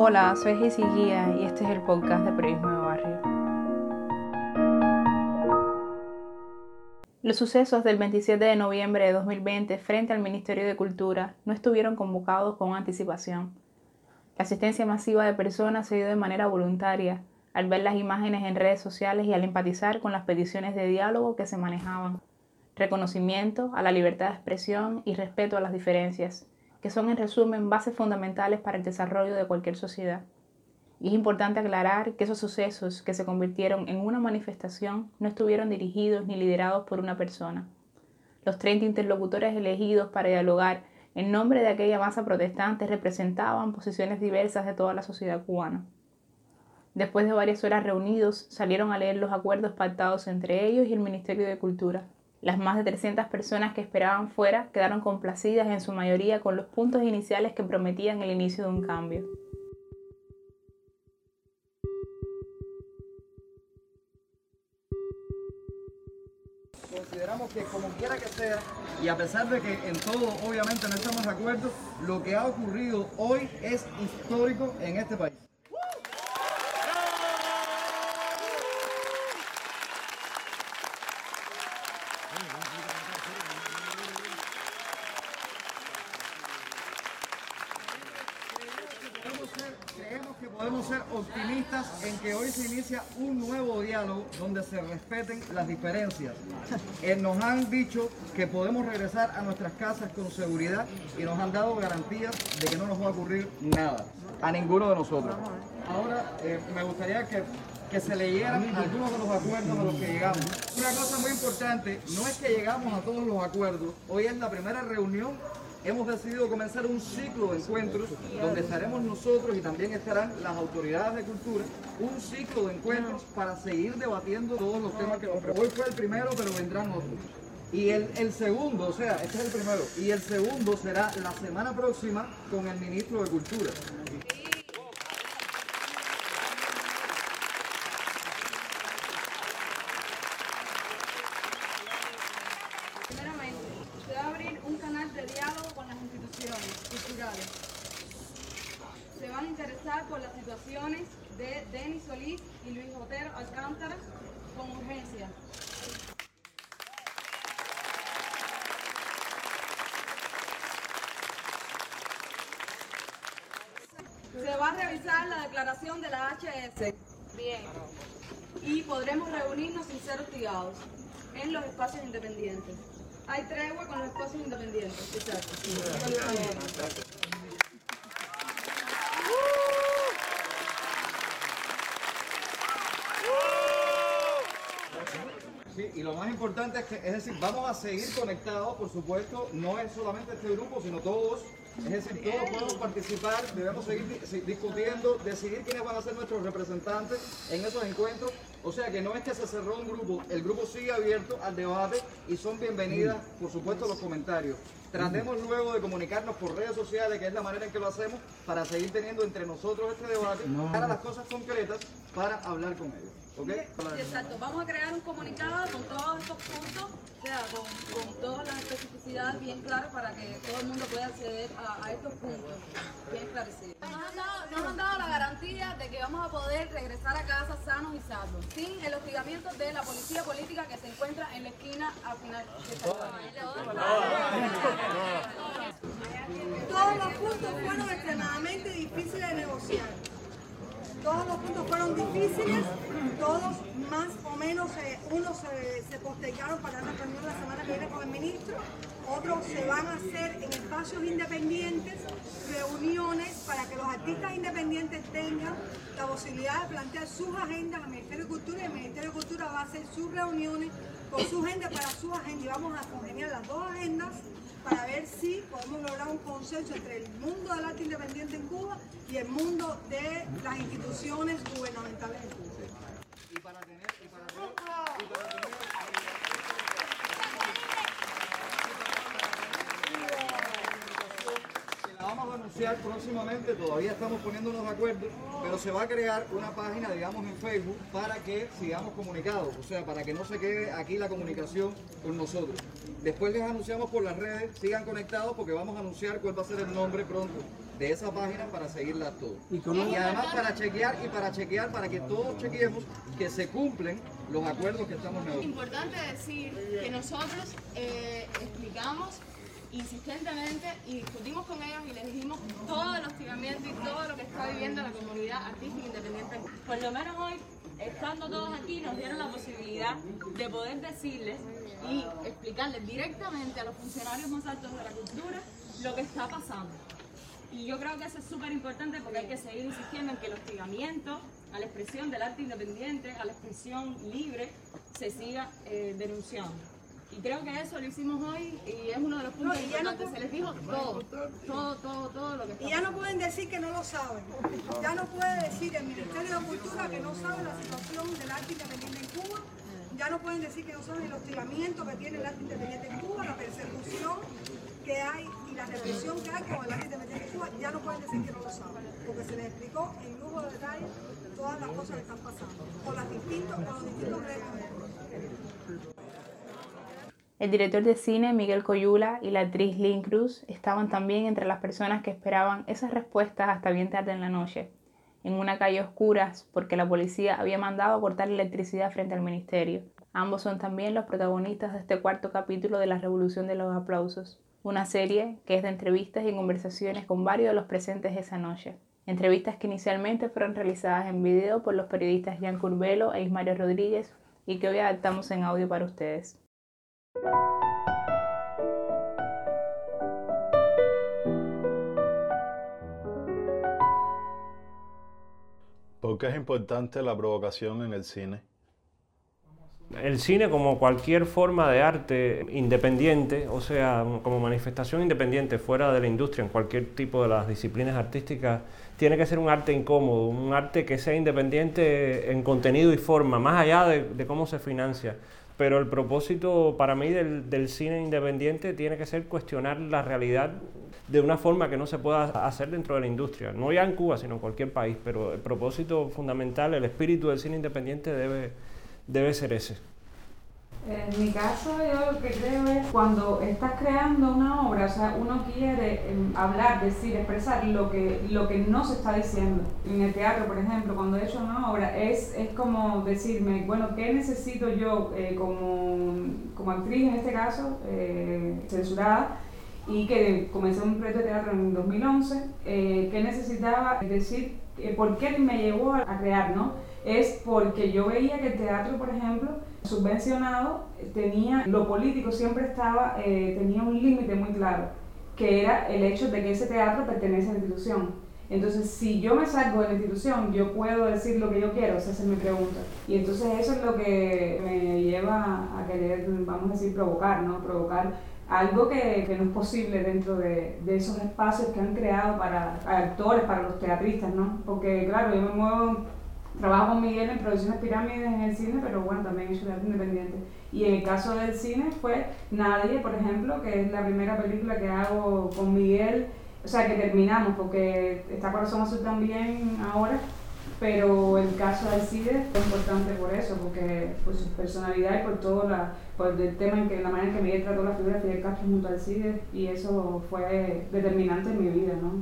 Hola, soy Guía y este es el podcast de Periodismo de Barrio. Los sucesos del 27 de noviembre de 2020 frente al Ministerio de Cultura no estuvieron convocados con anticipación. La asistencia masiva de personas se dio de manera voluntaria al ver las imágenes en redes sociales y al empatizar con las peticiones de diálogo que se manejaban. Reconocimiento a la libertad de expresión y respeto a las diferencias que son en resumen bases fundamentales para el desarrollo de cualquier sociedad. Y es importante aclarar que esos sucesos que se convirtieron en una manifestación no estuvieron dirigidos ni liderados por una persona. Los 30 interlocutores elegidos para dialogar en nombre de aquella masa protestante representaban posiciones diversas de toda la sociedad cubana. Después de varias horas reunidos, salieron a leer los acuerdos pactados entre ellos y el Ministerio de Cultura. Las más de 300 personas que esperaban fuera quedaron complacidas en su mayoría con los puntos iniciales que prometían el inicio de un cambio. Consideramos que como quiera que sea, y a pesar de que en todo obviamente no estamos de acuerdo, lo que ha ocurrido hoy es histórico en este país. creemos que podemos ser optimistas en que hoy se inicia un nuevo diálogo donde se respeten las diferencias. Eh, nos han dicho que podemos regresar a nuestras casas con seguridad y nos han dado garantías de que no nos va a ocurrir nada a ninguno de nosotros. Ahora eh, me gustaría que que se leyeran algunos de los acuerdos a los que llegamos. Una cosa muy importante, no es que llegamos a todos los acuerdos, hoy es la primera reunión hemos decidido comenzar un ciclo de encuentros donde estaremos nosotros y también estarán las autoridades de cultura, un ciclo de encuentros para seguir debatiendo todos los temas que Hoy fue el primero, pero vendrán otros. Y el, el, segundo, o sea, este es el primero, y el segundo será la semana próxima con el ministro de Cultura. Se van a interesar por las situaciones de Denis Solís y Luis Otero Alcántara con urgencia. Se va a revisar la declaración de Bien. Y podremos reunirnos sin ser hostigados en los espacios independientes. Hay tregua con los espacios independientes. Exacto. Sí, y lo más importante es que, es decir, vamos a seguir conectados, por supuesto, no es solamente este grupo, sino todos es decir, todos podemos participar, debemos seguir discutiendo, decidir quiénes van a ser nuestros representantes en esos encuentros. O sea que no es que se cerró un grupo, el grupo sigue abierto al debate y son bienvenidas, por supuesto, los comentarios. Tratemos luego de comunicarnos por redes sociales, que es la manera en que lo hacemos, para seguir teniendo entre nosotros este debate, para las cosas concretas, para hablar con ellos. Exacto, vamos a crear un comunicado con todos estos puntos, o sea, con, todas las especificidades bien claras para que todo el mundo pueda acceder a, estos puntos bien esclarecidos. Nos han, dado, nos han dado la garantía de que vamos a poder regresar a casa sanos y salvos, sin el hostigamiento de la policía política que se encuentra en la esquina al final de esta todos los puntos fueron extremadamente difíciles de negociar. Todos los puntos fueron difíciles, todos más o menos, eh, unos se, postergaron para la reunión la semana que viene con el ministro, otros se van a hacer en espacios independientes, reuniones para que los artistas independientes tengan la posibilidad de plantear sus agendas al Ministerio de Cultura y el Ministerio de Cultura va a hacer sus reuniones con su gente para su agenda. Y vamos a congeniar las dos agendas para ver si podemos un consenso entre el mundo del arte independiente en Cuba y el mundo de las instituciones gubernamentales en Cuba. Y para tener, y para tener, y para tener vamos a anunciar próximamente, todavía estamos poniéndonos de acuerdo, pero se va a crear una página, digamos, en Facebook para que sigamos comunicados, o sea, para que no se quede aquí la comunicación con nosotros. Después les anunciamos por las redes, sigan conectados porque vamos a anunciar cuál va a ser el nombre pronto de esa página para seguirla todo. Y, además para chequear y para chequear, para que todos chequeemos que se cumplen los acuerdos que estamos negociando. Es importante decir que nosotros eh, explicamos insistentemente y discutimos con ellos y les dijimos todo el hostigamiento y todo lo que está viviendo la comunidad artística independiente. Por lo menos hoy, estando todos aquí, nos dieron la posibilidad de poder decirles y explicarles directamente a los funcionarios más altos de la cultura lo que está pasando. Y yo creo que eso es súper importante porque hay que seguir insistiendo en que el hostigamiento a la expresión del arte independiente, a la expresión libre, se siga eh, denunciando. Y creo que eso lo hicimos hoy y es uno de los puntos no, importantes. se les dijo todo, todo, todo, todo lo que está Y ya no pueden decir que no lo saben. Ya no puede decir el Ministerio de Cultura que no sabe la situación del arte independiente en Cuba. Ya no pueden decir que no saben el hostigamiento que tiene el arte independiente en Cuba, la persecución que hay y la represión que hay con el arte independiente en Cuba. Ya no pueden decir que no lo saben, porque se les explicó en lujo de detalle todas las cosas que están pasando, con, las distintos, con los distintos gremios. El director de cine Miguel Coyula y la actriz Lynn Cruz estaban también entre las personas que esperaban esas respuestas hasta bien tarde en la noche, en una calle oscura porque la policía había mandado cortar electricidad frente al ministerio. Ambos son también los protagonistas de este cuarto capítulo de La Revolución de los Aplausos, una serie que es de entrevistas y conversaciones con varios de los presentes esa noche. Entrevistas que inicialmente fueron realizadas en video por los periodistas Jan Curbelo e Ismario Rodríguez y que hoy adaptamos en audio para ustedes. ¿Por qué es importante la provocación en el cine? El cine como cualquier forma de arte independiente, o sea, como manifestación independiente fuera de la industria, en cualquier tipo de las disciplinas artísticas, tiene que ser un arte incómodo, un arte que sea independiente en contenido y forma, más allá de, cómo se financia. Pero el propósito para mí del, cine independiente tiene que ser cuestionar la realidad de una forma que no se pueda hacer dentro de la industria, no ya en Cuba, sino en cualquier país, pero el propósito fundamental, el espíritu del cine independiente debe, debe ser ese. En mi caso, yo lo que creo es cuando estás creando una obra, o sea, uno quiere em, hablar, decir, expresar lo que, lo que no se está diciendo. En el teatro, por ejemplo, cuando he hecho una obra, es, es como decirme, bueno, ¿qué necesito yo eh, como, como, actriz, en este caso, eh, censurada? y que comencé un proyecto de teatro en 2011, eh, ¿qué necesitaba decir? ¿Por qué me llevó a crear? ¿no? Es porque yo veía que el teatro, por ejemplo, subvencionado tenía, lo político siempre estaba, eh, tenía un límite muy claro, que era el hecho de que ese teatro pertenece a la institución. Entonces, si yo me salgo de la institución, yo puedo decir lo que yo quiero, esa es mi pregunta. Y entonces eso es lo que me lleva a querer, vamos a decir, provocar, ¿no? Provocar algo que, que no es posible dentro de, de, esos espacios que han creado para actores, para los teatristas, ¿no? Porque, claro, yo me muevo Trabajo con Miguel en producciones pirámides en el cine, pero bueno, también he hecho teatro independiente. Y en el caso del cine fue Nadie, por ejemplo, que es la primera película que hago con Miguel, o sea, que terminamos, porque está Corazón Azul también ahora, pero el caso del cine fue importante por eso, porque por su personalidad y por todo la, por el tema en que la manera en que Miguel trató la figura de Fidel Castro junto al CIDE, y eso fue determinante en mi vida, ¿no?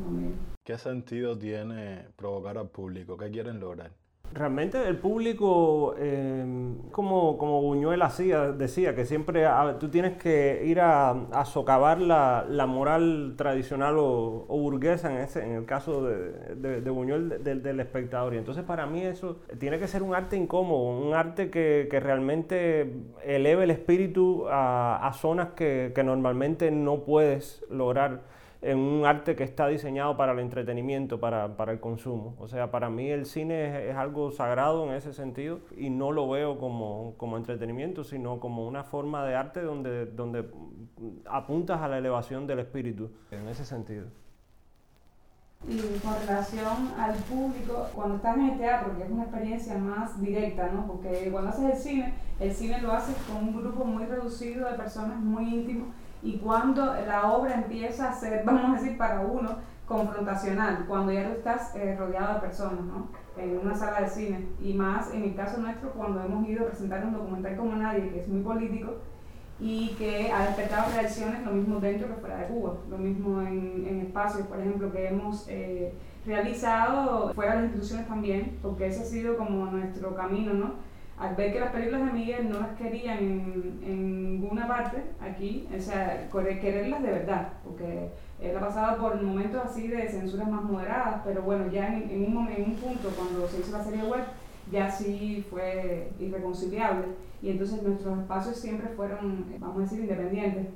¿Qué sentido tiene provocar al público? ¿Qué quieren lograr? Realmente el público, em, como, como Buñuel hacía, decía, que siempre tú tienes que ir a, socavar la, moral tradicional o, burguesa, en, ese, en el caso de, de, Buñuel, del espectador. Y entonces para mí eso tiene que ser un arte incómodo, un arte que, realmente eleve el espíritu a, zonas que normalmente no puedes lograr en un arte que está diseñado para el entretenimiento, para, para el consumo. O sea, para mí el cine es, algo sagrado en ese sentido y no lo veo como, como, entretenimiento, sino como una forma de arte donde, donde apuntas a la elevación del espíritu, en ese sentido. Y con relación al público, cuando estás en el teatro, que es una experiencia más directa, ¿no? Porque cuando haces el cine, el cine lo haces con un grupo muy reducido de personas muy íntimos y cuando la obra empieza a ser, vamos a decir, para uno, confrontacional, cuando ya tú estás eh, rodeado de personas, ¿no? En una sala de cine. Y más en el caso nuestro, cuando hemos ido a presentar un documental como Nadie, que es muy político, y que ha despertado reacciones lo mismo dentro que fuera de Cuba, lo mismo en, en espacios, por ejemplo, que hemos eh, realizado fuera de las instituciones también, porque ese ha sido como nuestro camino, ¿no? Al ver que las películas de Miguel no las querían en, en ninguna parte aquí, o sea, quererlas de verdad, porque él ha pasado por momentos así de censuras más moderadas, pero bueno, ya en, en, un, en un punto, cuando se hizo la serie web, ya sí fue irreconciliable y entonces nuestros espacios siempre fueron, vamos a decir, independientes.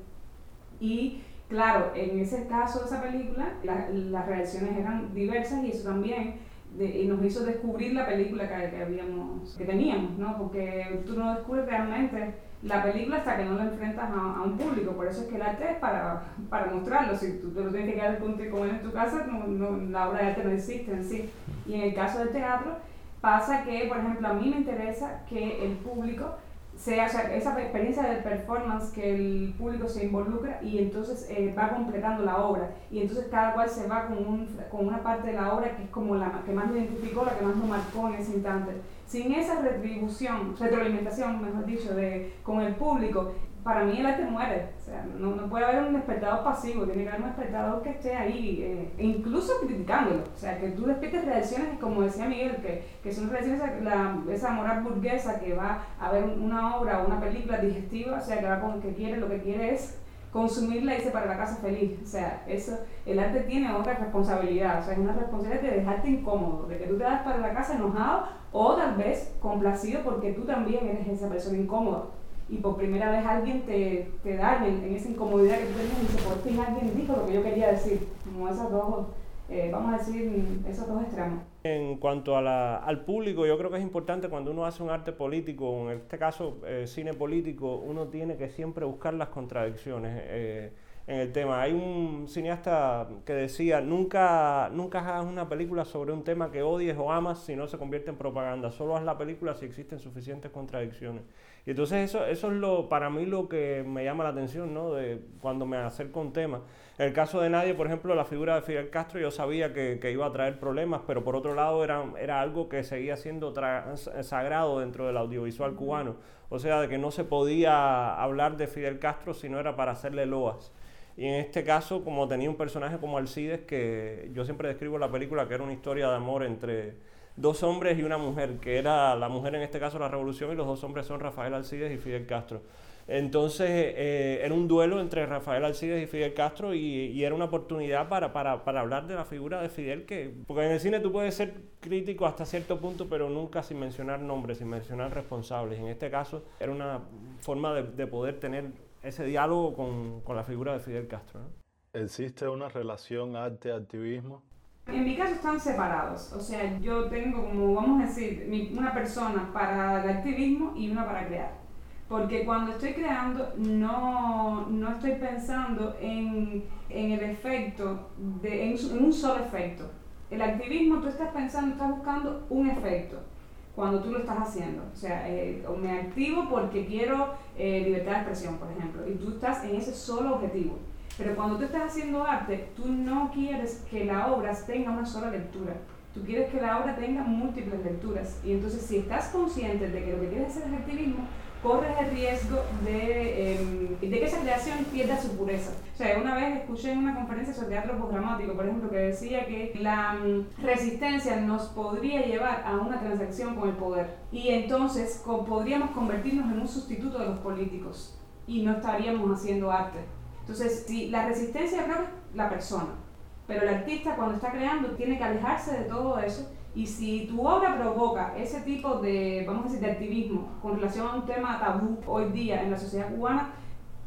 Y claro, en ese caso de esa película, las reacciones eran diversas y eso también nos hizo descubrir la película que, que, habíamos, teníamos, ¿no? Porque tú no descubres realmente la película hasta que no la enfrentas a, un público, por eso es que el arte es para, para mostrarlo, si tú te lo tienes que quedar como en tu casa, no, la obra de arte no existe en sí. Y en el caso del teatro, pasa que, por ejemplo, a mí me interesa que el público sea, o esa experiencia de performance que el público se involucra y entonces eh, va completando la obra y entonces cada cual se va con, un, con una parte de la obra que es como la que más lo identificó, la que más lo marcó en ese instante. Sin esa retribución, retroalimentación, mejor dicho, de, con el público, para mí el arte muere. O sea, no, no, puede haber un espectador pasivo, tiene que haber un espectador que esté ahí, eh, e incluso criticándolo. O sea, que tú despiertes reacciones, como decía Miguel, que, que son reacciones, la, esa moral burguesa que va a ver una obra o una película digestiva, o sea, que va con que quiere, lo que quiere es consumirla y irse para la casa feliz. O sea, eso, el arte tiene otra responsabilidad, o sea, es una responsabilidad de dejarte incómodo, de que tú te das para la casa enojado o tal vez complacido porque tú también eres esa persona incómoda y por primera vez alguien te, te da en, esa incomodidad que tú tenías y dice, por fin alguien dijo lo que yo quería decir, como esas dos, eh, vamos a decir, esos dos extremos. En cuanto a la, al público, yo creo que es importante cuando uno hace un arte político, en este caso eh, cine político, uno tiene que siempre buscar las contradicciones. Eh, en el tema. Hay un cineasta que decía, nunca, nunca hagas una película sobre un tema que odies o amas si no se convierte en propaganda, solo haz la película si existen suficientes contradicciones. Y entonces eso, eso es lo, para mí lo que me llama la atención, ¿no? De cuando me acerco a un tema. En el caso de Nadie, por ejemplo, la figura de Fidel Castro yo sabía que, que iba a traer problemas, pero por otro lado era, era algo que seguía siendo sagrado dentro del audiovisual cubano. O sea, de que no se podía hablar de Fidel Castro si no era para hacerle loas. Y en este caso, como tenía un personaje como Alcides, que yo siempre describo la película que era una historia de amor entre dos hombres y una mujer, que era la mujer en este caso la revolución y los dos hombres son Rafael Alcides y Fidel Castro. Entonces eh, era un duelo entre Rafael Alcides y Fidel Castro y, era una oportunidad para, para, para, hablar de la figura de Fidel, que, porque en el cine tú puedes ser crítico hasta cierto punto, pero nunca sin mencionar nombres, sin mencionar responsables. En este caso era una forma de, de poder tener ese diálogo con, con la figura de Fidel Castro. ¿Existe una relación arte-activismo? En mi caso están separados, o sea, yo tengo como, vamos a decir, una persona para el activismo y una para crear. Porque cuando estoy creando no, no estoy pensando en, en el efecto, de, en, en un solo efecto. El activismo tú estás pensando, estás buscando un efecto cuando tú lo estás haciendo. O sea, eh, me activo porque quiero eh, libertad de expresión, por ejemplo, y tú estás en ese solo objetivo. Pero cuando tú estás haciendo arte, tú no quieres que la obra tenga una sola lectura. Tú quieres que la obra tenga múltiples lecturas. Y entonces, si estás consciente de que lo que quieres hacer es activismo, corres el riesgo de, em, de, que esa creación pierda su pureza. O sea, una vez escuché en una conferencia sobre teatro programático, por ejemplo, que decía que la mm, resistencia nos podría llevar a una transacción con el poder y entonces podríamos convertirnos en un sustituto de los políticos y no estaríamos haciendo arte. Entonces, si la resistencia creo es la persona, pero el artista cuando está creando tiene que alejarse de todo eso y si tu obra provoca ese tipo de, vamos a decir, de activismo con relación a un tema tabú hoy día en la sociedad cubana,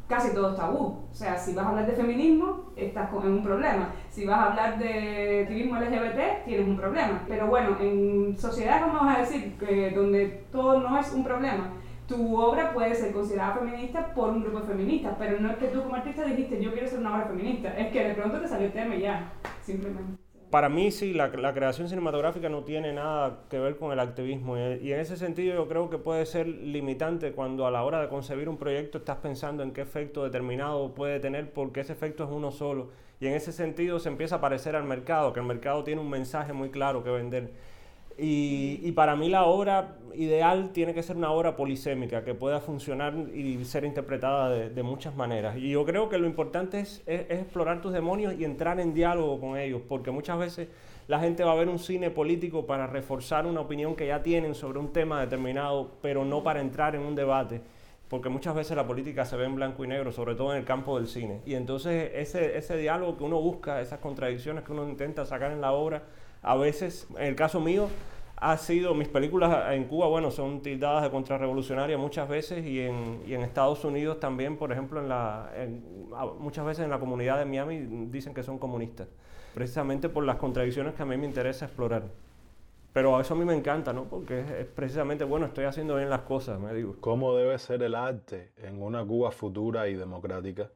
casi todo es tabú. O sea, si vas a hablar de feminismo, estás en un problema. Si vas a hablar de activismo LGBT, tienes un problema. Pero bueno, en sociedades, vamos a decir, que donde todo no es un problema, tu obra puede ser considerada feminista por un grupo de feministas, pero no es que tú como artista dijiste yo quiero ser una obra feminista, es que de pronto te salió el tema y ya, simplemente. Para mí sí, la, creación cinematográfica no tiene nada que ver con el activismo y, en ese sentido yo creo que puede ser limitante cuando a la hora de concebir un proyecto estás pensando en qué efecto determinado puede tener porque ese efecto es uno solo. Y en ese sentido se empieza a parecer al mercado, que el mercado tiene un mensaje muy claro que vender. Y, para mí la obra ideal tiene que ser una obra polisémica, que pueda funcionar y ser interpretada de, muchas maneras. Y yo creo que lo importante es, explorar tus demonios y entrar en diálogo con ellos, porque muchas veces la gente va a ver un cine político para reforzar una opinión que ya tienen sobre un tema determinado, pero no para entrar en un debate porque muchas veces la política se ve en blanco y negro, sobre todo en el campo del cine. Y entonces ese diálogo que uno busca, esas contradicciones que uno intenta sacar en la obra, a veces, en el caso mío, ha sido, mis películas en Cuba, bueno, son tildadas de contrarrevolucionaria muchas veces y en, Estados Unidos también, por ejemplo, en la, muchas veces en la comunidad de Miami dicen que son comunistas, precisamente por las contradicciones que a mí me interesa explorar. Pero eso a mí me encanta, ¿no? Porque es, es, precisamente, bueno, estoy haciendo bien las cosas, me digo. ¿Cómo debe ser el arte en una Cuba futura y democrática?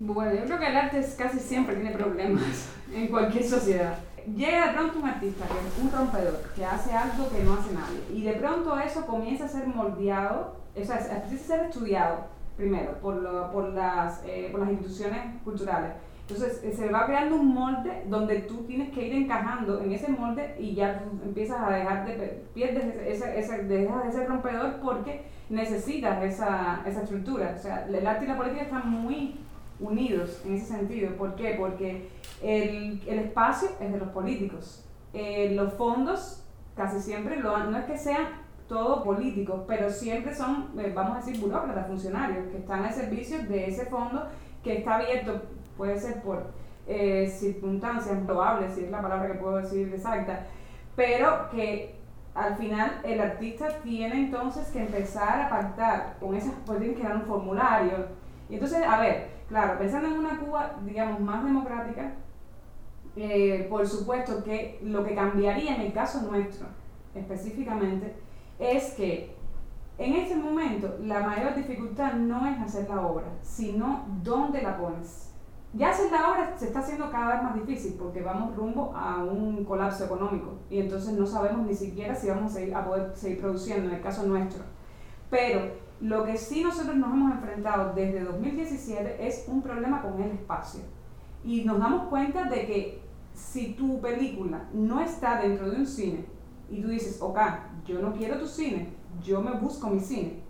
Bueno, yo creo que el arte casi siempre tiene problemas en cualquier sociedad. Llega de pronto un artista, que es un rompedor, que hace algo que no hace nadie, y de pronto eso comienza a ser moldeado, o sea, empieza a ser estudiado primero por, lo, por, las, eh, por las instituciones culturales entonces eh, se va creando un molde donde tú tienes que ir encajando en ese molde y ya empiezas a dejar de, pierdes ese, ese, dejas de ser rompedor porque necesitas esa, esa estructura. O sea, el arte y la política están muy unidos en ese sentido. ¿Por qué? Porque el, el espacio es de los políticos. Eh, los fondos casi siempre lo, no es que sean todos políticos, pero siempre son, eh, vamos a decir, burócratas, funcionarios, que están al servicio de ese fondo que está abierto puede ser por eh, circunstancias probables, si es la palabra que puedo decir exacta, pero que al final el artista tiene entonces que empezar a pactar con esas, pues tiene que dar un formulario. Y entonces, a ver, claro, pensando en una Cuba, digamos, más democrática, eh, por supuesto que lo que cambiaría en el caso nuestro, específicamente, es que en ese momento la mayor dificultad no es hacer la obra, sino dónde la pones. Ya hacer la obra se está haciendo cada vez más difícil porque vamos rumbo a un colapso económico y entonces no sabemos ni siquiera si vamos a, a poder seguir produciendo, en el caso nuestro. Pero lo que sí nosotros nos hemos enfrentado desde 2017 es un problema con el espacio. Y nos damos cuenta de que si tu película no está dentro de un cine y tú dices, ok, yo no quiero tu cine, yo me busco mi cine,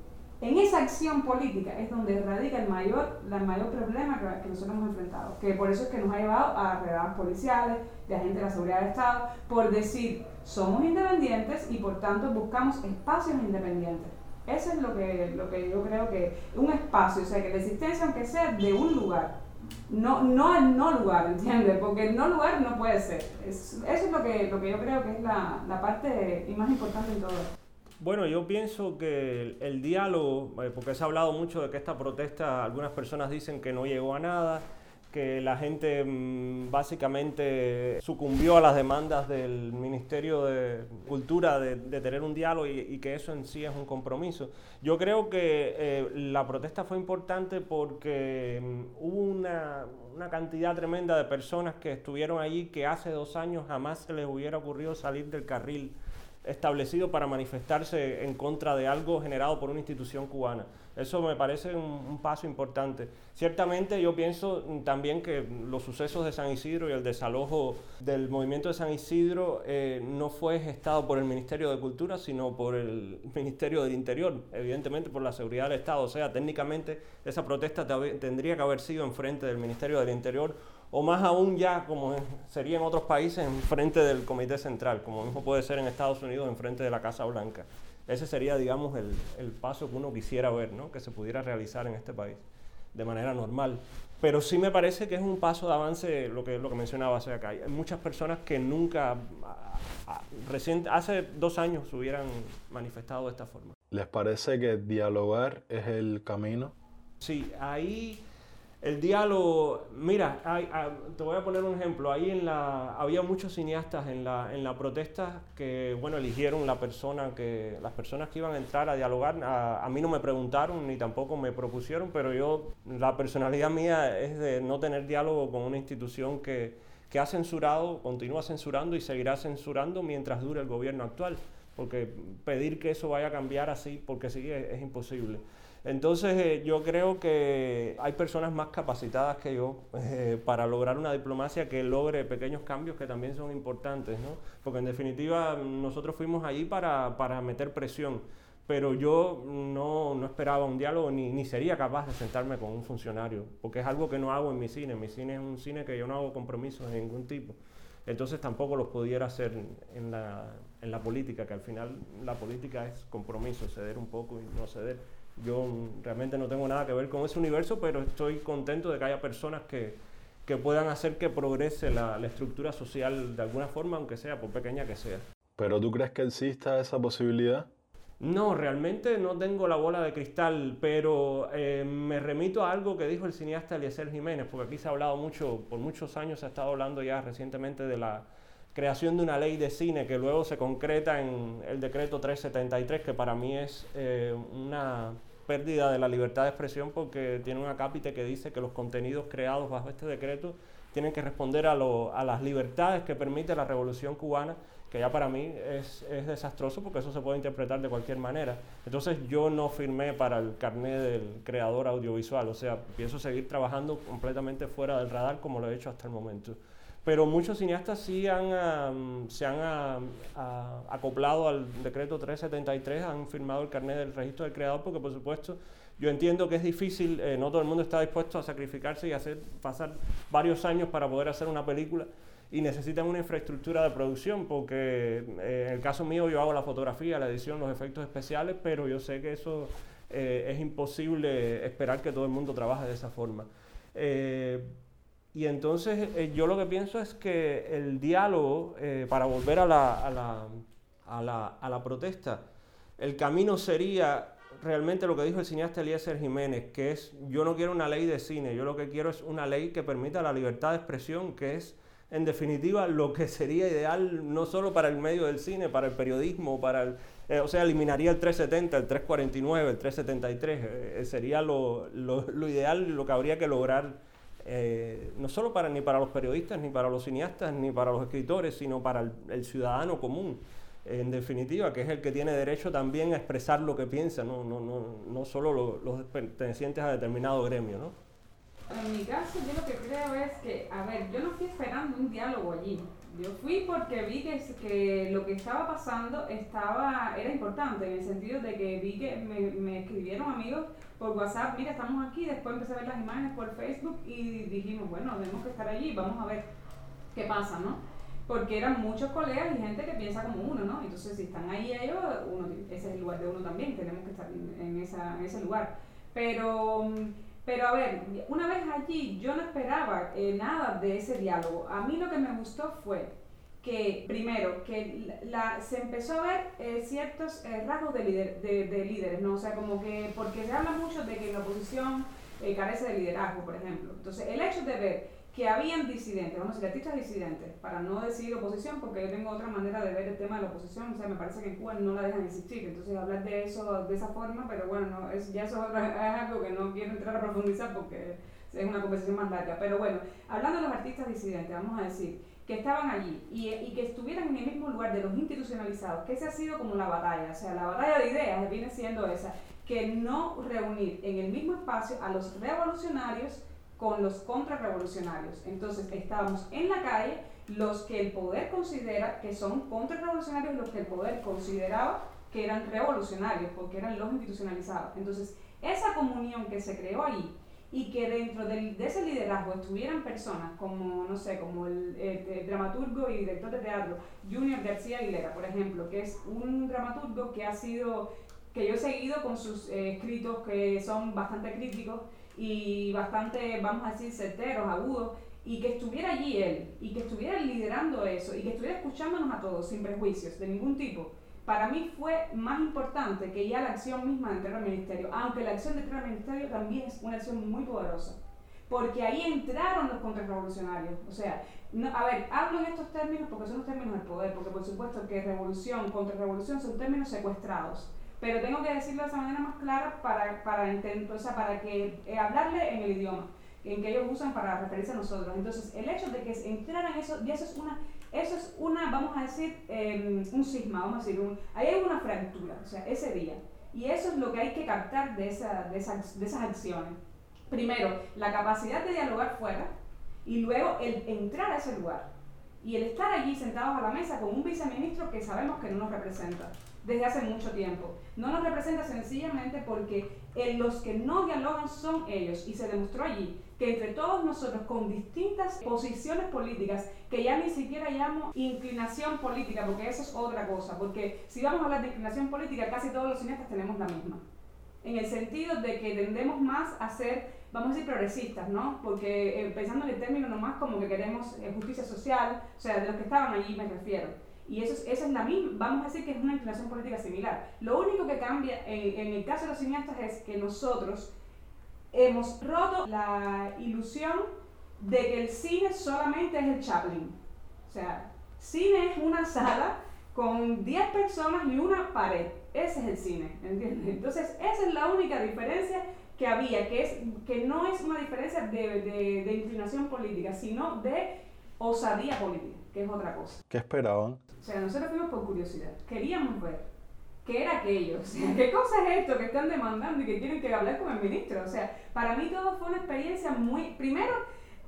en esa acción política es donde radica el mayor, el mayor problema que, que, nosotros hemos enfrentado, que por eso es que nos ha llevado a redadas policiales, de agentes de la seguridad del Estado, por decir, somos independientes y por tanto buscamos espacios independientes. Eso es lo que, lo que yo creo que un espacio, o sea, que la existencia aunque sea de un lugar, no, no el no lugar, ¿entiendes? Porque el no lugar no puede ser. Es, eso es lo que, lo que yo creo que es la, la parte más importante en todo. Bueno, yo pienso que el, el diálogo, eh, porque se ha hablado mucho de que esta protesta, algunas personas dicen que no llegó a nada, que la gente mmm, básicamente sucumbió a las demandas del Ministerio de Cultura de, tener un diálogo y, que eso en sí es un compromiso. Yo creo que eh, la protesta fue importante porque mmm, hubo una, una, cantidad tremenda de personas que estuvieron allí que hace dos años jamás se les hubiera ocurrido salir del carril establecido para manifestarse en contra de algo generado por una institución cubana. Eso me parece un, paso importante. Ciertamente yo pienso también que los sucesos de San Isidro y el desalojo del movimiento de San Isidro eh, no fue gestado por el Ministerio de Cultura, sino por el Ministerio del Interior, evidentemente por la seguridad del Estado. O sea, técnicamente esa protesta tendría que haber sido en frente del Ministerio del Interior o más aún ya, como sería en otros países, en frente del Comité Central, como mismo puede ser en Estados Unidos, en frente de la Casa Blanca. Ese sería, digamos, el, el paso que uno quisiera ver, ¿no? que se pudiera realizar en este país de manera normal. Pero sí me parece que es un paso de avance lo que, lo que mencionaba hace acá. Hay muchas personas que nunca, a, a, recién, hace dos años, se hubieran manifestado de esta forma. ¿Les parece que dialogar es el camino? Sí, ahí el diálogo, mira, hay, hay, te voy a poner un ejemplo. Ahí en la, había muchos cineastas en la, en la protesta que, bueno, eligieron la persona que, las personas que iban a entrar a dialogar. A, a, mí no me preguntaron ni tampoco me propusieron, pero yo, la personalidad mía es de no tener diálogo con una institución que, ha censurado, continúa censurando y seguirá censurando mientras dure el gobierno actual. Porque pedir que eso vaya a cambiar así, porque sí, es imposible. Entonces eh, yo creo que hay personas más capacitadas que yo eh, para lograr una diplomacia que logre pequeños cambios que también son importantes, ¿no? Porque en definitiva nosotros fuimos allí para, para meter presión, pero yo no, no esperaba un diálogo ni, ni, sería capaz de sentarme con un funcionario, porque es algo que no hago en mi cine. Mi cine es un cine que yo no hago compromisos de ningún tipo. Entonces tampoco los pudiera hacer en la, en la política, que al final la política es compromiso, ceder un poco y no ceder. Yo realmente no tengo nada que ver con ese universo, pero estoy contento de que haya personas que, que puedan hacer que progrese la, la, estructura social de alguna forma, aunque sea, por pequeña que sea. ¿Pero tú crees que exista esa posibilidad? No, realmente no tengo la bola de cristal, pero eh, me remito a algo que dijo el cineasta Eliezer Jiménez, porque aquí se ha hablado mucho, por muchos años se ha estado hablando ya recientemente de la creación de una ley de cine que luego se concreta en el decreto 373, que para mí es eh, una pérdida de la libertad de expresión porque tiene un acápite que dice que los contenidos creados bajo este decreto tienen que responder a, lo, a las libertades que permite la revolución cubana, que ya para mí es, es, desastroso porque eso se puede interpretar de cualquier manera. Entonces yo no firmé para el carnet del creador audiovisual, o sea, pienso seguir trabajando completamente fuera del radar como lo he hecho hasta el momento pero muchos cineastas sí han, se han acoplado al decreto 373, han firmado el carnet del registro del creador, porque por supuesto yo entiendo que es difícil, eh, no todo el mundo está dispuesto a sacrificarse y hacer pasar varios años para poder hacer una película y necesitan una infraestructura de producción, porque eh, en el caso mío yo hago la fotografía, la edición, los efectos especiales, pero yo sé que eso eh, es imposible esperar que todo el mundo trabaje de esa forma. Y entonces eh, yo lo que pienso es que el diálogo, eh, para volver a la, a, la, a, la, a la, protesta, el camino sería realmente lo que dijo el cineasta Eliezer Jiménez, que es yo no quiero una ley de cine, yo lo que quiero es una ley que permita la libertad de expresión, que es en definitiva lo que sería ideal no solo para el medio del cine, para el periodismo, para el, eh, o sea, eliminaría el 370, el 349, el 373, sería lo, lo, lo ideal, lo que habría que lograr eh, no solo para, ni para los periodistas, ni para los cineastas, ni para los escritores, sino para el, ciudadano común, en definitiva, que es el que tiene derecho también a expresar lo que piensa, no, no, no, no solo los pertenecientes a determinado gremio. ¿no? En mi caso, yo lo que creo es que, a ver, yo no estoy esperando un diálogo allí. Yo fui porque vi que, que lo que estaba pasando estaba, era importante, en el sentido de que vi que me, me escribieron amigos por WhatsApp, mira, estamos aquí, después empecé a ver las imágenes por Facebook y dijimos, bueno, tenemos que estar allí, vamos a ver qué pasa, ¿no? Porque eran muchos colegas y gente que piensa como uno, ¿no? Entonces, si están ahí ellos, uno, ese es el lugar de uno también, tenemos que estar en, esa, en ese lugar. Pero pero a ver, una vez allí yo no esperaba eh, nada de ese diálogo. A mí lo que me gustó fue que, primero, que la, se empezó a ver eh, ciertos eh, rasgos de, de, líderes, ¿no? O sea, como que, porque se habla mucho de que la oposición carece de liderazgo, por ejemplo. Entonces, el hecho de ver que habían disidentes, vamos a decir, artistas disidentes, para no decir oposición, porque yo tengo otra manera de ver el tema de la oposición, o sea, me parece que en Cuba no la dejan existir, entonces hablar de eso de esa forma, pero bueno, no, es, ya eso es algo que no quiero entrar a profundizar porque es una conversación más larga, pero bueno, hablando de los artistas disidentes, vamos a decir, que estaban allí y, y, que estuvieran en el mismo lugar de los institucionalizados, que ese ha sido como la batalla, o sea, la batalla de ideas viene siendo esa, que no reunir en el mismo espacio a los revolucionarios con los contrarrevolucionarios. Entonces estábamos en la calle los que el poder considera que son contrarrevolucionarios, los que el poder consideraba que eran revolucionarios, porque eran los institucionalizados. Entonces, esa comunión que se creó ahí y que dentro de ese liderazgo estuvieran personas como, no sé, como el, dramaturgo y director de teatro Junior García Aguilera, por ejemplo, que es un dramaturgo que ha sido, que yo he seguido con sus eh, escritos que son bastante críticos, y bastante, vamos a decir, certeros, agudos, y que estuviera allí él, y que estuviera liderando eso, y que estuviera escuchándonos a todos, sin prejuicios de ningún tipo, para mí fue más importante que ya la acción misma de Tierra Ministerio, aunque la acción de Tierra Ministerio también es una acción muy poderosa, porque ahí entraron los contrarrevolucionarios, o sea, a ver, hablo en estos términos porque son los términos del poder, porque por supuesto que revolución, contrarrevolución son términos secuestrados, pero tengo que decirlo de esa manera más clara para, para, o sea, para que eh, hablarle en el idioma en que ellos usan para referirse a nosotros. Entonces, el hecho de que entraran eso, y eso es una, eso es una, vamos a decir, em, un sisma, vamos a decir, un, ahí hay una fractura, o sea, ese día. Y eso es lo que hay que captar de, esa, de, esas, de esas acciones. Primero, la capacidad de dialogar fuera y luego el entrar a ese lugar y el estar allí sentados a la mesa con un viceministro que sabemos que no nos representa desde hace mucho tiempo. No nos representa sencillamente porque los que no dialogan son ellos y se demostró allí que entre todos nosotros con distintas posiciones políticas, que ya ni siquiera llamo inclinación política, porque eso es otra cosa, porque si vamos a hablar de inclinación política, casi todos los cineastas tenemos la misma, en el sentido de que tendemos más a ser, vamos a decir, progresistas, ¿no? Porque eh, pensando en el término nomás como que queremos eh, justicia social, o sea, de los que estaban allí me refiero. Y eso es, esa es la misma, vamos a decir que es una inclinación política similar. Lo único que cambia en, en el caso de los cineastas es que nosotros hemos roto la ilusión de que el cine solamente es el Chaplin. O sea, cine es una sala con 10 personas y una pared. Ese es el cine, ¿entiendes? Entonces, esa es la única diferencia que había, que, es, que no es una diferencia de inclinación política, sino de osadía política, que es otra cosa. ¿Qué esperaban? O sea, nosotros fuimos por curiosidad, queríamos ver qué era aquello, o sea, qué cosa es esto que están demandando y que tienen que hablar con el ministro. O sea, para mí todo fue una experiencia muy... Primero,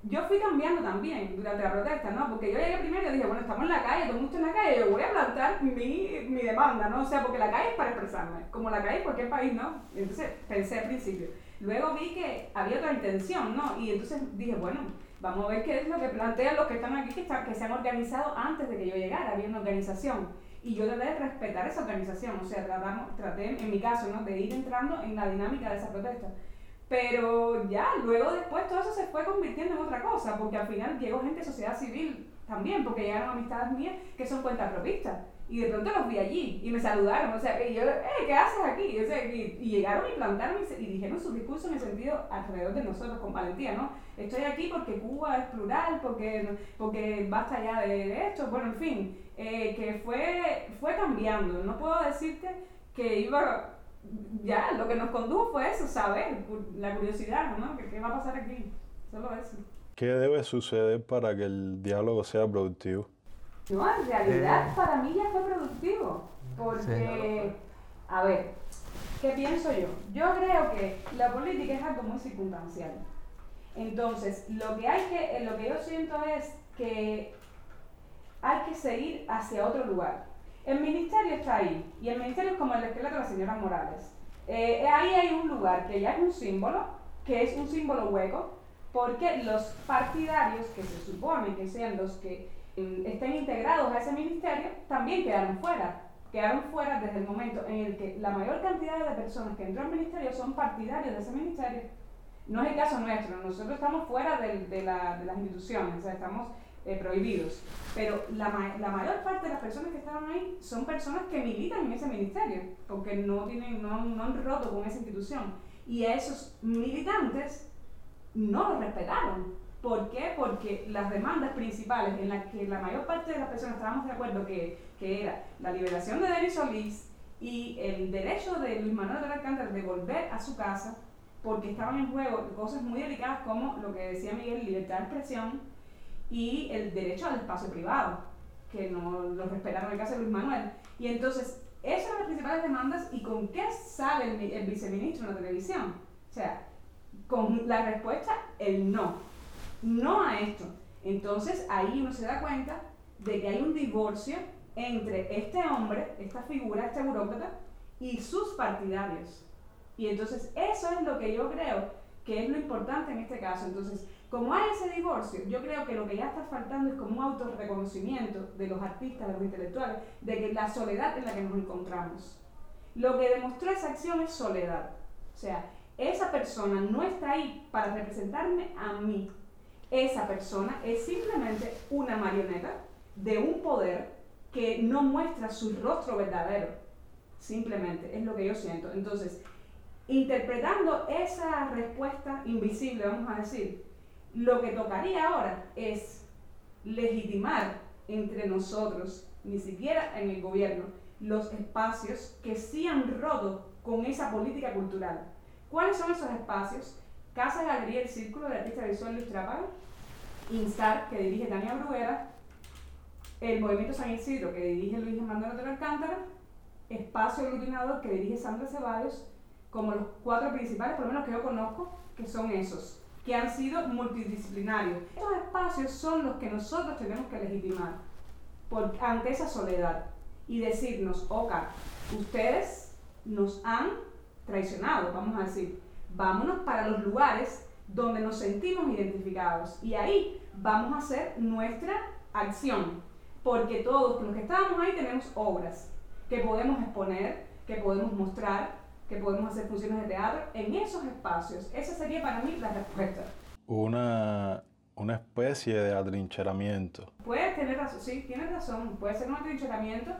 yo fui cambiando también durante la protesta, ¿no? Porque yo llegué primero y dije, bueno, estamos en la calle, todo el mundo en la calle, yo voy a plantar mi, mi demanda, ¿no? O sea, porque la calle es para expresarme, como la calle en cualquier país, ¿no? Entonces pensé al principio. Luego vi que había otra intención, ¿no? Y entonces dije, bueno, vamos a ver qué es lo que plantean los que están aquí, que, están, que se han organizado antes de que yo llegara, había una organización. Y yo traté de respetar esa organización, o sea, tratamos, traté, en mi caso, ¿no? de ir entrando en la dinámica de esa protesta. Pero ya, luego después todo eso se fue convirtiendo en otra cosa, porque al final llegó gente de sociedad civil también, porque llegaron amistades mías que son cuentapropistas. Y de pronto los vi allí y me saludaron, o sea, y yo, eh, ¿qué haces aquí? O sea, y, llegaron y plantaron y, dijeron su discurso en el sentido alrededor de nosotros, con valentía, ¿no? Estoy aquí porque Cuba es plural, porque, porque basta ya de, esto, bueno, en fin, eh, que fue, fue cambiando. No puedo decirte que iba, ya, lo que nos condujo fue eso, saber, la curiosidad, ¿no? ¿Qué, qué va a pasar aquí? Solo eso. ¿Qué debe suceder para que el diálogo sea productivo? No, en realidad eh. para mí ya fue productivo, porque, a ver, ¿qué pienso yo? Yo creo que la política es algo muy circunstancial. Entonces, lo que hay que, lo que yo siento es que hay que seguir hacia otro lugar. El ministerio está ahí, y el ministerio es como el esqueleto de la señora Morales. Eh, ahí hay un lugar que ya es un símbolo, que es un símbolo hueco, porque los partidarios, que se supone que sean los que estén integrados a ese ministerio, también quedaron fuera. Quedaron fuera desde el momento en el que la mayor cantidad de personas que entró al ministerio son partidarios de ese ministerio. No es el caso nuestro, nosotros estamos fuera de, de, la, de las instituciones, o sea, estamos eh, prohibidos. Pero la, la, mayor parte de las personas que estaban ahí son personas que militan en ese ministerio, porque no, tienen, no, no han roto con esa institución. Y a esos militantes no los respetaron. ¿Por qué? Porque las demandas principales en las que la mayor parte de las personas estábamos de acuerdo que, que era la liberación de Denis Solís y el derecho de Luis Manuel de Alcántara de volver a su casa, porque estaban en juego cosas muy delicadas como lo que decía Miguel, libertad de expresión y el derecho al espacio privado, que no lo respetaron en el caso de Luis Manuel. Y entonces, esas son las principales demandas y con qué sale el, el viceministro en la televisión. O sea, con la respuesta, el no no a esto. Entonces ahí uno se da cuenta de que hay un divorcio entre este hombre, esta figura, este burócrata, y sus partidarios. Y entonces eso es lo que yo creo que es lo importante en este caso. Entonces, como hay ese divorcio, yo creo que lo que ya está faltando es como un autorreconocimiento de los artistas, de los intelectuales, de que la soledad en la que nos encontramos. Lo que demostró esa acción es soledad. O sea, esa persona no está ahí para representarme a mí, esa persona es simplemente una marioneta de un poder que no muestra su rostro verdadero. Simplemente, es lo que yo siento. Entonces, interpretando esa respuesta invisible, vamos a decir, lo que tocaría ahora es legitimar entre nosotros, ni siquiera en el gobierno, los espacios que sí han roto con esa política cultural. ¿Cuáles son esos espacios? Casa Galería El Círculo de Artista Visual Luis Trapal, INSAR, que dirige Tania Bruguera, el Movimiento San Isidro, que dirige Luis Manuel Otero Alcántara, espacio aglutinador que dirige Sandra Ceballos como los cuatro principales, por lo menos que yo conozco, que son esos, que han sido multidisciplinarios. Estos espacios son los que nosotros tenemos que legitimar por, ante esa soledad y decirnos, ok, ustedes nos han traicionado, vamos a decir, vámonos para los lugares donde nos sentimos identificados y ahí vamos a hacer nuestra acción, porque todos los que estábamos ahí tenemos obras que podemos exponer, que podemos mostrar, que podemos hacer funciones de teatro en esos espacios. Esa sería para mí la respuesta. Una, una especie de atrincheramiento. Puedes tener razón, sí, tienes razón, puede ser un atrincheramiento.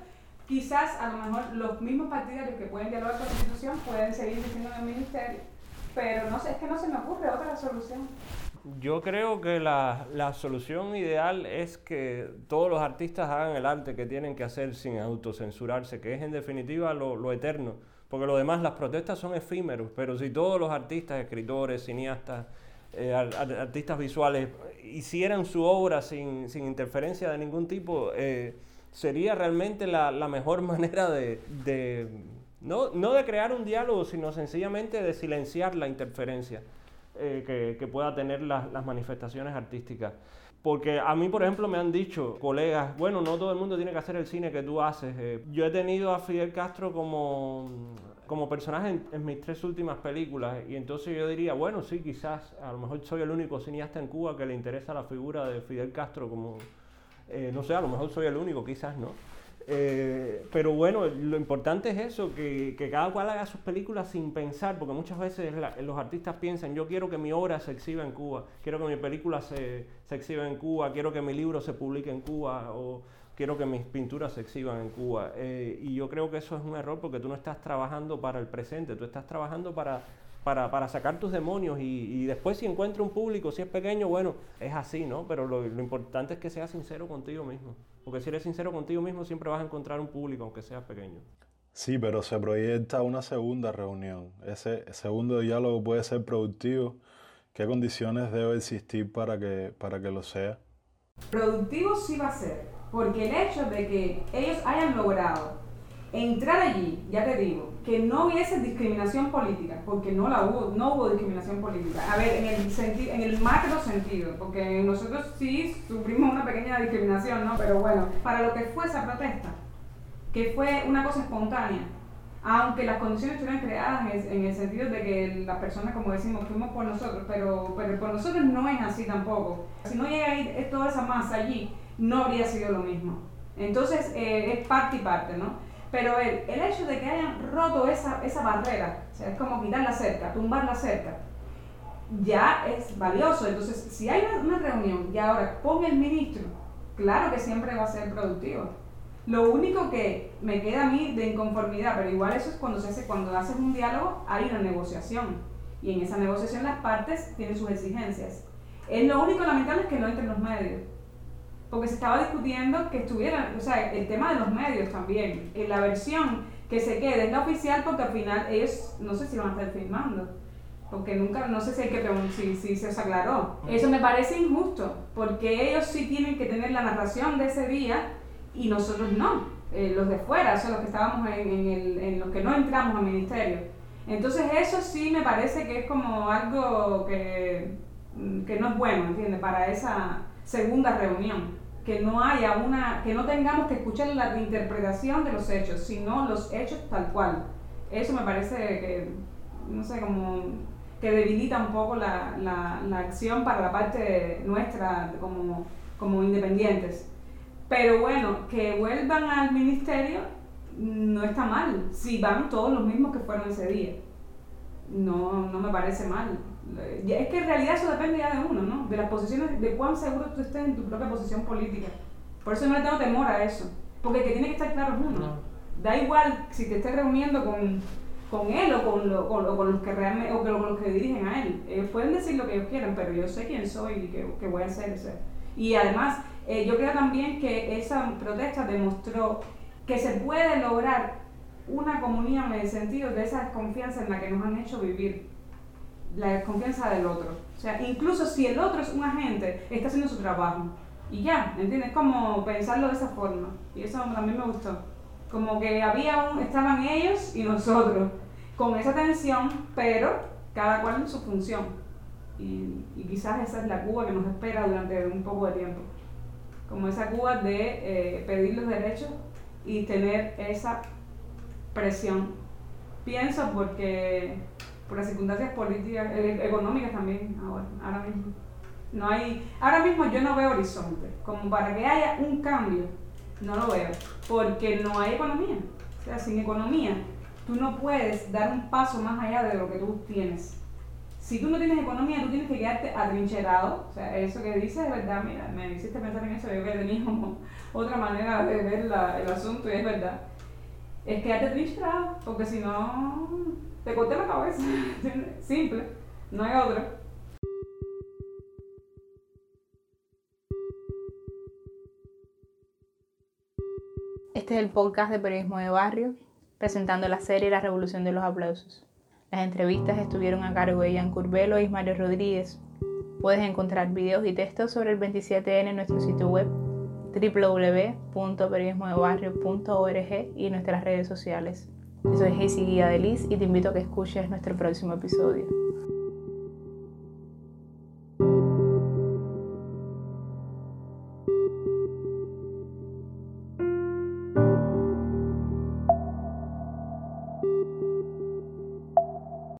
Quizás a lo mejor los mismos partidarios que pueden dialogar con la institución pueden seguir diciendo en el ministerio, pero no sé, es que no se me ocurre otra solución. Yo creo que la, la, solución ideal es que todos los artistas hagan el arte que tienen que hacer sin autocensurarse, que es en definitiva lo, lo eterno. Porque lo demás, las protestas son efímeros, pero si todos los artistas, escritores, cineastas, eh, artistas visuales hicieran su obra sin, sin interferencia de ningún tipo, eh, sería realmente la, la mejor manera de, de no, no de crear un diálogo, sino sencillamente de silenciar la interferencia. Eh, que, pueda tener las manifestaciones artísticas. Porque a mí, por ejemplo, me han dicho colegas, bueno, no todo el mundo tiene que hacer el cine que tú haces. Eh, yo he tenido a Fidel Castro como, como personaje en, mis tres últimas películas y entonces yo diría, bueno, sí, quizás, a lo mejor soy el único cineasta en Cuba que le interesa la figura de Fidel Castro como, eh, no sé, a lo mejor soy el único, quizás no. Eh, pero bueno, lo importante es eso, que, que, cada cual haga sus películas sin pensar, porque muchas veces los artistas piensan, yo quiero que mi obra se exhiba en Cuba, quiero que mi película se, se exhiba en Cuba, quiero que mi libro se publique en Cuba, o quiero que mis pinturas se exhiban en Cuba. Eh, y yo creo que eso es un error porque tú no estás trabajando para el presente, tú estás trabajando para para, para sacar tus demonios y, y, después si encuentra un público, si es pequeño, bueno, es así, ¿no? Pero lo, lo, importante es que seas sincero contigo mismo. Porque si eres sincero contigo mismo, siempre vas a encontrar un público, aunque sea pequeño. Sí, pero se proyecta una segunda reunión. Ese segundo diálogo puede ser productivo. ¿Qué condiciones debe existir para que, para que lo sea? Productivo sí va a ser, porque el hecho de que ellos hayan logrado entrar allí, ya te digo, que no hubiese discriminación política, porque no la hubo, no hubo discriminación política. A ver, en el sentido, en el macro sentido, porque nosotros sí sufrimos una pequeña discriminación, ¿no? Pero bueno, para lo que fue esa protesta, que fue una cosa espontánea, aunque las condiciones estuvieran creadas en el, sentido de que las personas, como decimos, fuimos por nosotros, pero, pero por nosotros no es así tampoco. Si no llega ahí toda esa masa allí, no habría sido lo mismo. Entonces, eh, es parte y parte, ¿no? Pero el, el hecho de que hayan roto esa, esa barrera, o sea, es como quitar la cerca, tumbar la cerca, ya es valioso. Entonces, si hay una, reunión y ahora pone el ministro, claro que siempre va a ser productivo. Lo único que me queda a mí de inconformidad, pero igual eso es cuando se hace, cuando haces un diálogo, hay una negociación. Y en esa negociación las partes tienen sus exigencias. Es lo único lamentable es que no entren los medios porque se estaba discutiendo que estuvieran, o sea, el tema de los medios también, en la versión que se quede es la oficial porque al final ellos no sé si van a estar filmando, porque nunca, no sé si, hay que si, si se os aclaró. Eso me parece injusto, porque ellos sí tienen que tener la narración de ese día y nosotros no, eh, los de fuera, o sea, los que estábamos en, en, el, en los que no entramos al ministerio. Entonces eso sí me parece que es como algo que, que no es bueno, ¿entiendes? Para esa segunda reunión que no haya una, que no tengamos que escuchar la interpretación de los hechos, sino los hechos tal cual. Eso me parece que, no sé, como que debilita un poco la, la, la acción para la parte nuestra como, como independientes. Pero bueno, que vuelvan al ministerio no está mal, si van todos los mismos que fueron ese día. No, no me parece mal. Es que en realidad eso depende ya de uno, ¿no? De las posiciones, de cuán seguro tú estés en tu propia posición política. Por eso no le tengo temor a eso. Porque el que tiene que estar claro es uno. Da igual si te estés reuniendo con, con él o con, lo, con, con, los que realmente, o con los que dirigen a él. Ellos pueden decir lo que ellos quieran, pero yo sé quién soy y qué, voy a hacer. Y además, eh, yo creo también que esa protesta demostró que se puede lograr una comunión en el sentido de esa desconfianza en la que nos han hecho vivir la desconfianza del otro. O sea, incluso si el otro es un agente, está haciendo su trabajo. Y ya, ¿entiendes? Como pensarlo de esa forma. Y eso también me gustó. Como que había un, estaban ellos y nosotros, con esa tensión, pero cada cual en su función. Y, y quizás esa es la Cuba que nos espera durante un poco de tiempo. Como esa Cuba de eh, pedir los derechos y tener esa presión. Pienso porque por las circunstancias políticas, eh, económicas también ahora, ahora mismo. No hay, ahora mismo yo no veo horizonte, como para que haya un cambio, no lo veo, porque no hay economía. O sea, sin economía, tú no puedes dar un paso más allá de lo que tú tienes. Si tú no tienes economía, tú tienes que quedarte atrincherado. O sea, eso que dices es verdad, mira, me hiciste pensar en eso, yo que tenía como otra manera de ver la, el asunto y es verdad. Es quedarte atrincherado, porque si no, te corté la cabeza. Simple, no hay otra. Este es el podcast de Periodismo de Barrio, presentando la serie La Revolución de los Aplausos. Las entrevistas estuvieron a cargo de Ian Curbelo y Mario Rodríguez. Puedes encontrar videos y textos sobre el 27N en nuestro sitio web www.periodismodebarrio.org y nuestras redes sociales. Yo soy Hazy Guía de Liz y te invito a que escuches nuestro próximo episodio.